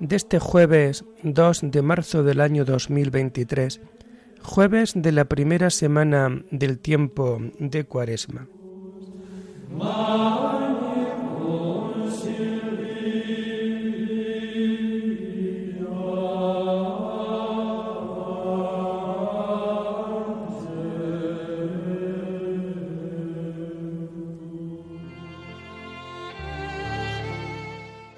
de este jueves 2 de marzo del año 2023, jueves de la primera semana del tiempo de Cuaresma.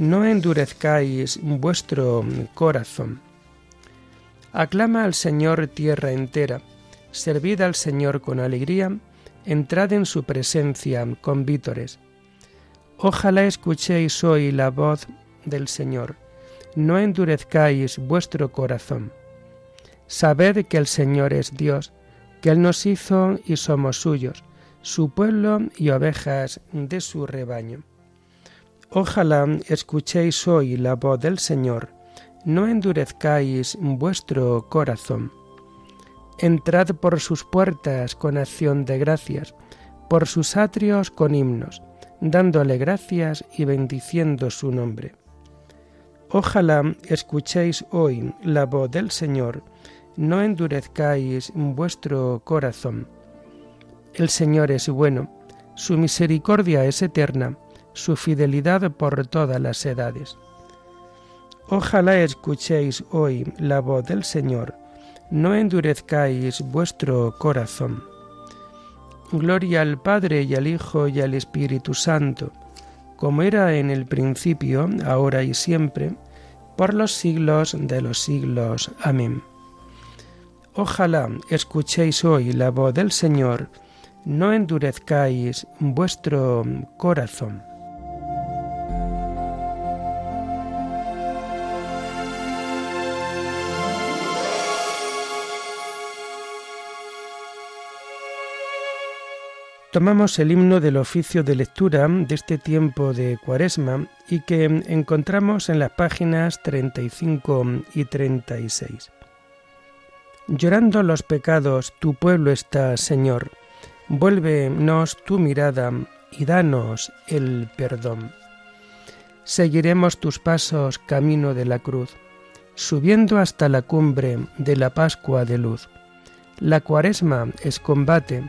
no endurezcáis vuestro corazón. Aclama al Señor tierra entera, servid al Señor con alegría, entrad en su presencia con vítores. Ojalá escuchéis hoy la voz del Señor, no endurezcáis vuestro corazón. Sabed que el Señor es Dios, que Él nos hizo y somos suyos, su pueblo y ovejas de su rebaño. Ojalá escuchéis hoy la voz del Señor, no endurezcáis vuestro corazón. Entrad por sus puertas con acción de gracias, por sus atrios con himnos, dándole gracias y bendiciendo su nombre. Ojalá escuchéis hoy la voz del Señor, no endurezcáis vuestro corazón. El Señor es bueno, su misericordia es eterna, su fidelidad por todas las edades. Ojalá escuchéis hoy la voz del Señor, no endurezcáis vuestro corazón. Gloria al Padre y al Hijo y al Espíritu Santo, como era en el principio, ahora y siempre, por los siglos de los siglos. Amén. Ojalá escuchéis hoy la voz del Señor, no endurezcáis vuestro corazón. Tomamos el himno del oficio de lectura de este tiempo de Cuaresma y que encontramos en las páginas 35 y 36. Llorando los pecados, tu pueblo está, Señor. Vuélvenos tu mirada y danos el perdón. Seguiremos tus pasos camino de la cruz, subiendo hasta la cumbre de la Pascua de luz. La cuaresma es combate,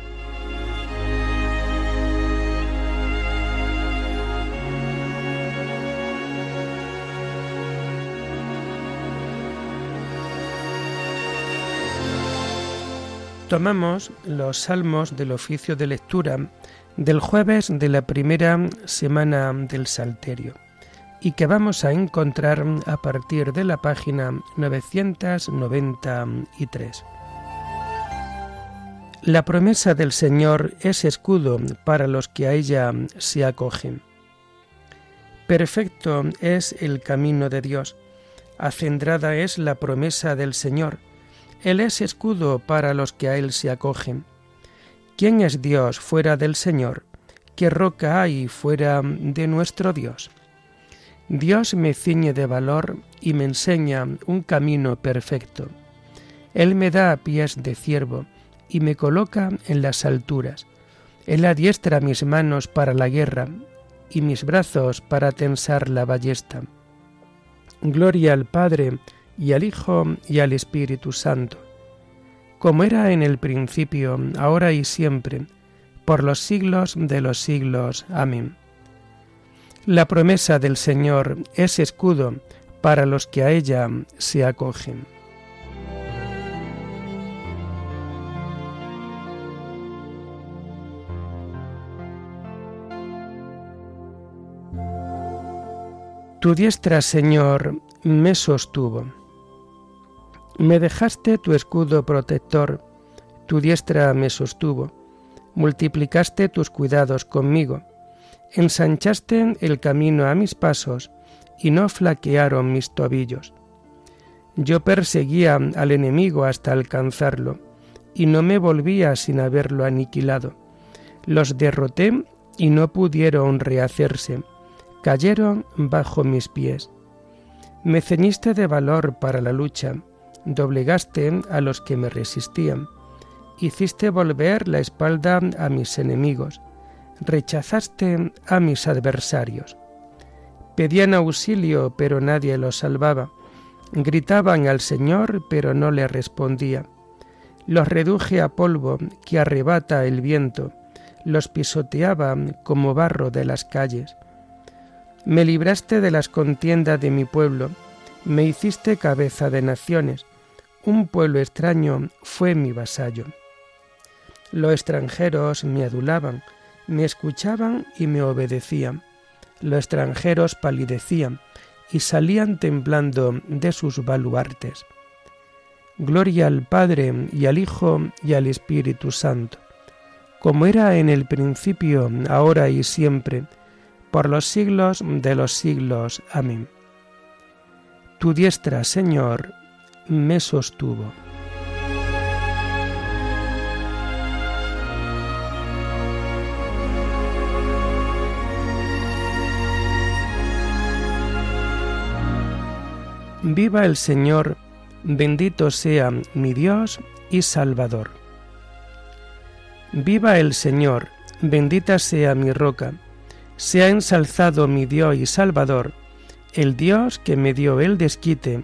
Tomamos los salmos del oficio de lectura del jueves de la primera semana del Salterio y que vamos a encontrar a partir de la página 993. La promesa del Señor es escudo para los que a ella se acogen. Perfecto es el camino de Dios, acendrada es la promesa del Señor, él es escudo para los que a Él se acogen. ¿Quién es Dios fuera del Señor? ¿Qué roca hay fuera de nuestro Dios? Dios me ciñe de valor y me enseña un camino perfecto. Él me da pies de ciervo y me coloca en las alturas. Él adiestra mis manos para la guerra y mis brazos para tensar la ballesta. Gloria al Padre, y al Hijo, y al Espíritu Santo, como era en el principio, ahora y siempre, por los siglos de los siglos. Amén. La promesa del Señor es escudo para los que a ella se acogen. Tu diestra, Señor, me sostuvo. Me dejaste tu escudo protector, tu diestra me sostuvo. Multiplicaste tus cuidados conmigo, ensanchaste el camino a mis pasos y no flaquearon mis tobillos. Yo perseguía al enemigo hasta alcanzarlo, y no me volvía sin haberlo aniquilado. Los derroté y no pudieron rehacerse cayeron bajo mis pies. Me ceñiste de valor para la lucha, doblegaste a los que me resistían, hiciste volver la espalda a mis enemigos, rechazaste a mis adversarios. Pedían auxilio, pero nadie los salvaba. Gritaban al Señor, pero no le respondía. Los reduje a polvo que arrebata el viento, los pisoteaba como barro de las calles. Me libraste de las contiendas de mi pueblo, me hiciste cabeza de naciones, un pueblo extraño fue mi vasallo. Los extranjeros me adulaban, me escuchaban y me obedecían. Los extranjeros palidecían y salían temblando de sus baluartes. Gloria al Padre y al Hijo y al Espíritu Santo, como era en el principio, ahora y siempre, por los siglos de los siglos. Amén. Tu diestra, Señor, me sostuvo. Viva el Señor, bendito sea mi Dios y Salvador. Viva el Señor, bendita sea mi roca sea ensalzado mi Dios y Salvador, el Dios que me dio el desquite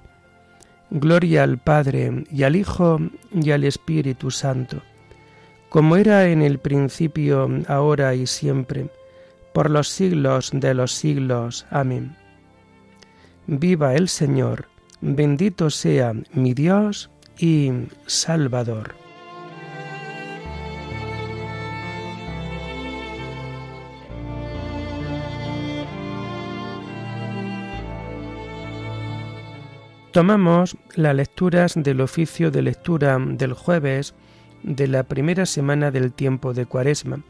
Gloria al Padre y al Hijo y al Espíritu Santo, como era en el principio, ahora y siempre, por los siglos de los siglos. Amén. Viva el Señor, bendito sea mi Dios y Salvador. Tomamos las lecturas del oficio de lectura del jueves de la primera semana del tiempo de Cuaresma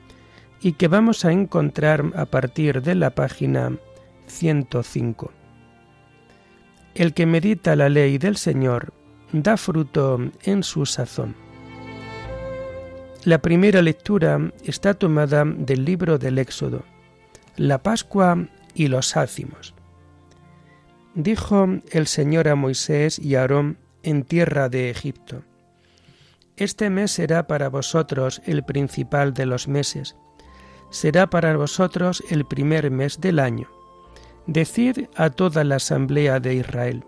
y que vamos a encontrar a partir de la página 105. El que medita la ley del Señor da fruto en su sazón. La primera lectura está tomada del libro del Éxodo, la Pascua y los ácimos. Dijo el Señor a Moisés y a Aarón en tierra de Egipto, Este mes será para vosotros el principal de los meses, será para vosotros el primer mes del año. Decid a toda la asamblea de Israel,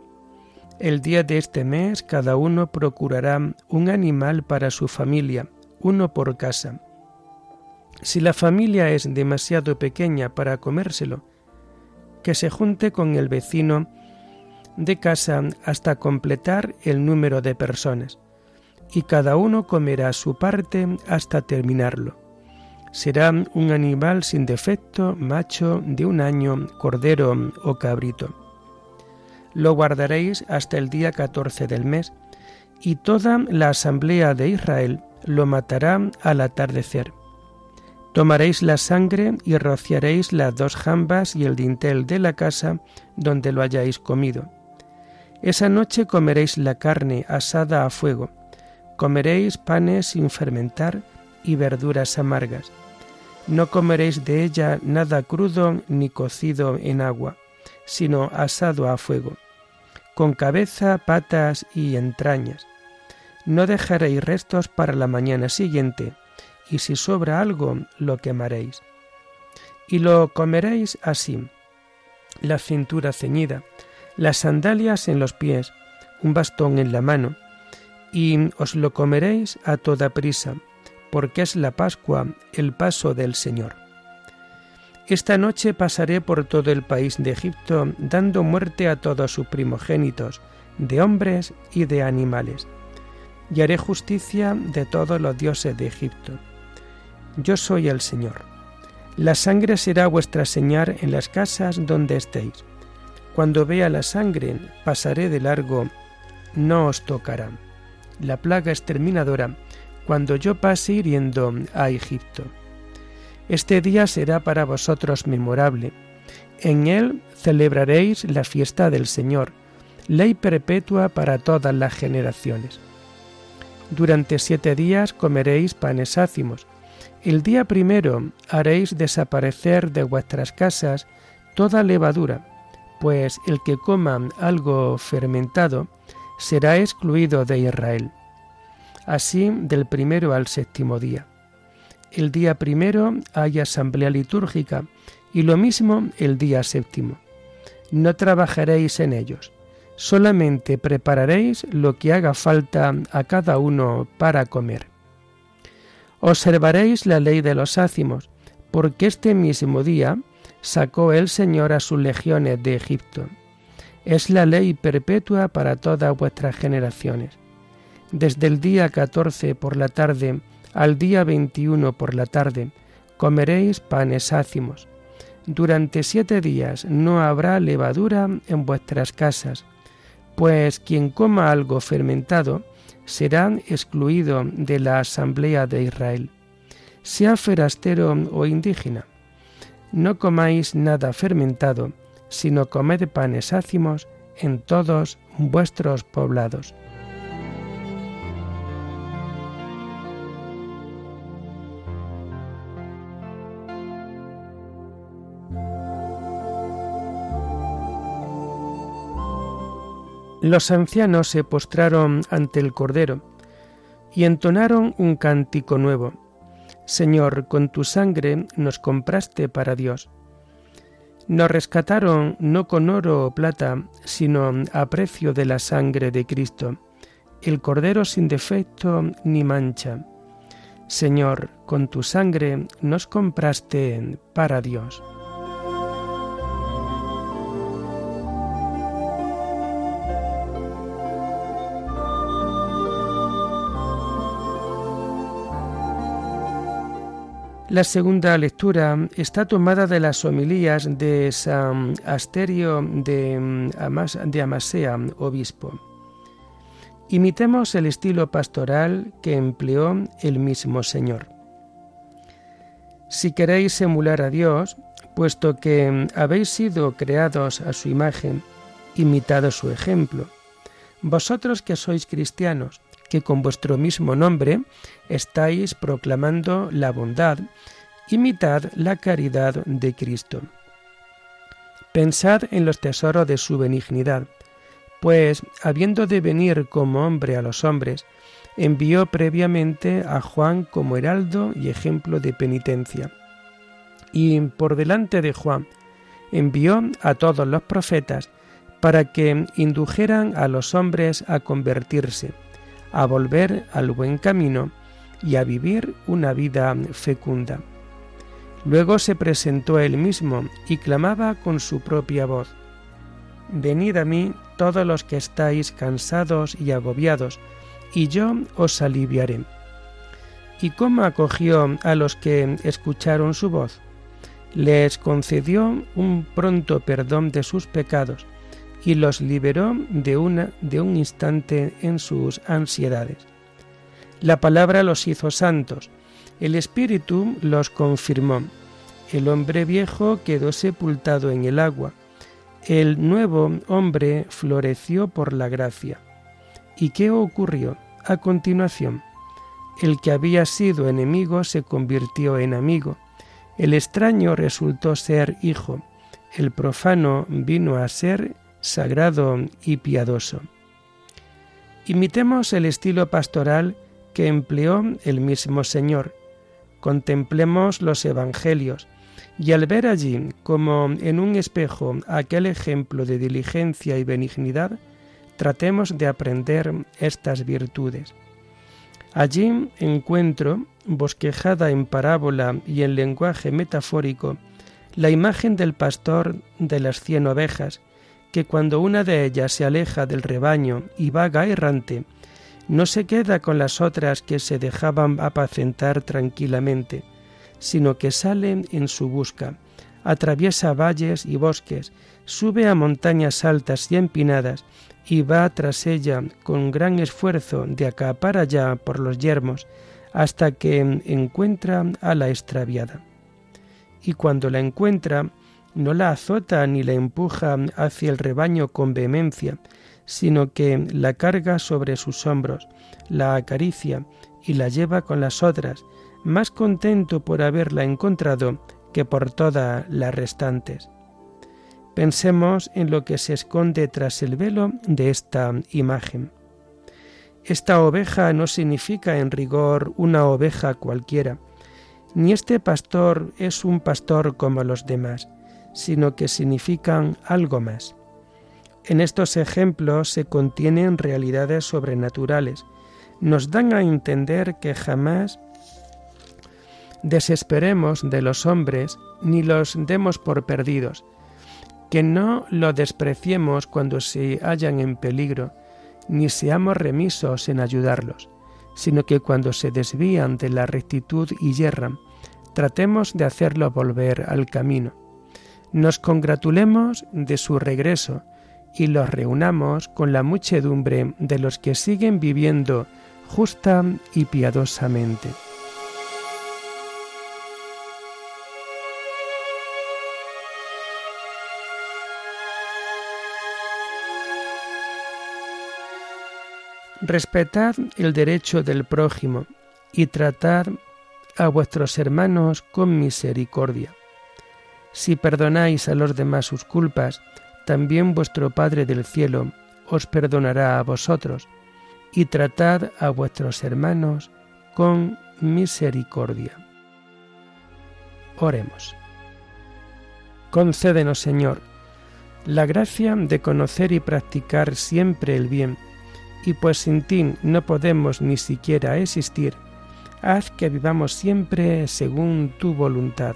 el día de este mes cada uno procurará un animal para su familia, uno por casa. Si la familia es demasiado pequeña para comérselo, que se junte con el vecino de casa hasta completar el número de personas, y cada uno comerá su parte hasta terminarlo. Será un animal sin defecto, macho, de un año, cordero o cabrito. Lo guardaréis hasta el día 14 del mes, y toda la asamblea de Israel lo matará al atardecer Tomaréis la sangre y rociaréis las dos jambas y el dintel de la casa donde lo hayáis comido. Esa noche comeréis la carne asada a fuego, comeréis panes sin fermentar y verduras amargas. No comeréis de ella nada crudo ni cocido en agua, sino asado a fuego, con cabeza, patas y entrañas. No dejaréis restos para la mañana siguiente, y si sobra algo, lo quemaréis. Y lo comeréis así, la cintura ceñida, las sandalias en los pies, un bastón en la mano, y os lo comeréis a toda prisa, porque es la Pascua, el paso del Señor. Esta noche pasaré por todo el país de Egipto, dando muerte a todos sus primogénitos, de hombres y de animales, y haré justicia de todos los dioses de Egipto. Yo soy el Señor. La sangre será vuestra señal en las casas donde estéis. Cuando vea la sangre, pasaré de largo, no os tocará. La plaga exterminadora, cuando yo pase hiriendo a Egipto. Este día será para vosotros memorable. En él celebraréis la fiesta del Señor, ley perpetua para todas las generaciones. Durante siete días comeréis panes ácimos. El día primero haréis desaparecer de vuestras casas toda levadura, pues el que coma algo fermentado será excluido de Israel. Así del primero al séptimo día. El día primero hay asamblea litúrgica y lo mismo el día séptimo. No trabajaréis en ellos, solamente prepararéis lo que haga falta a cada uno para comer. Observaréis la ley de los ácimos, porque este mismo día sacó el Señor a sus legiones de Egipto. Es la ley perpetua para todas vuestras generaciones. Desde el día 14 por la tarde al día 21 por la tarde comeréis panes ácimos. Durante siete días no habrá levadura en vuestras casas, pues quien coma algo fermentado será excluido de la asamblea de Israel, sea forastero o indígena. No comáis nada fermentado, sino comed panes ácimos en todos vuestros poblados. Los ancianos se postraron ante el Cordero y entonaron un cántico nuevo. Señor, con tu sangre nos compraste para Dios. Nos rescataron no con oro o plata, sino a precio de la sangre de Cristo, el Cordero sin defecto ni mancha. Señor, con tu sangre nos compraste para Dios. La segunda lectura está tomada de las homilías de San Asterio de, de Amasea, obispo. Imitemos el estilo pastoral que empleó el mismo Señor. Si queréis emular a Dios, puesto que habéis sido creados a su imagen, imitad su ejemplo. Vosotros que sois cristianos, que con vuestro mismo nombre estáis proclamando la bondad, imitad la caridad de Cristo. Pensad en los tesoros de su benignidad, pues, habiendo de venir como hombre a los hombres, envió previamente a Juan como heraldo y ejemplo de penitencia. Y por delante de Juan envió a todos los profetas para que indujeran a los hombres a convertirse a volver al buen camino y a vivir una vida fecunda. Luego se presentó él mismo y clamaba con su propia voz, Venid a mí todos los que estáis cansados y agobiados, y yo os aliviaré. ¿Y cómo acogió a los que escucharon su voz? Les concedió un pronto perdón de sus pecados y los liberó de, una, de un instante en sus ansiedades. La palabra los hizo santos, El Espíritu los confirmó. El hombre viejo quedó sepultado en el agua. El nuevo hombre floreció por la gracia. ¿Y qué ocurrió a continuación? El que había sido enemigo se convirtió en amigo. El extraño resultó ser hijo. El profano vino a ser sagrado y piadoso. Imitemos el estilo pastoral que empleó el mismo Señor. Contemplemos los Evangelios y al ver allí, como en un espejo, aquel ejemplo de diligencia y benignidad, tratemos de aprender estas virtudes. Allí encuentro, bosquejada en parábola y en lenguaje metafórico, la imagen del pastor de las cien ovejas, que cuando una de ellas se aleja del rebaño y vaga errante, no se queda con las otras que se dejaban apacentar tranquilamente, sino que sale en su busca, atraviesa valles y bosques, sube a montañas altas y empinadas, y va tras ella con gran esfuerzo de acá para allá por los yermos, hasta que encuentra a la extraviada. Y cuando la encuentra, no la azota ni la empuja hacia el rebaño con vehemencia, sino que la carga sobre sus hombros, la acaricia y la lleva con las otras, más contento por haberla encontrado que por todas las restantes. Pensemos en lo que se esconde tras el velo de esta imagen. Esta oveja no significa en rigor una oveja cualquiera, ni este pastor es un pastor como los demás, sino que significan algo más. En estos ejemplos se contienen realidades sobrenaturales. Nos dan a entender que jamás desesperemos de los hombres ni los demos por perdidos, que no lo despreciemos cuando se hallan en peligro, ni seamos remisos en ayudarlos, sino que cuando se desvían de la rectitud y yerran, tratemos de hacerlo volver al camino nos congratulemos de su regreso y los reunamos con la muchedumbre de los que siguen viviendo justa y piadosamente. Respetad el derecho del prójimo y tratad a vuestros hermanos con misericordia si perdonáis a los demás sus culpas, también vuestro Padre del cielo os perdonará a vosotros, y tratad a vuestros hermanos con misericordia. Oremos. Concédenos, Señor, la gracia de conocer y practicar siempre el bien, y pues sin ti no podemos ni siquiera existir, haz que vivamos siempre según tu voluntad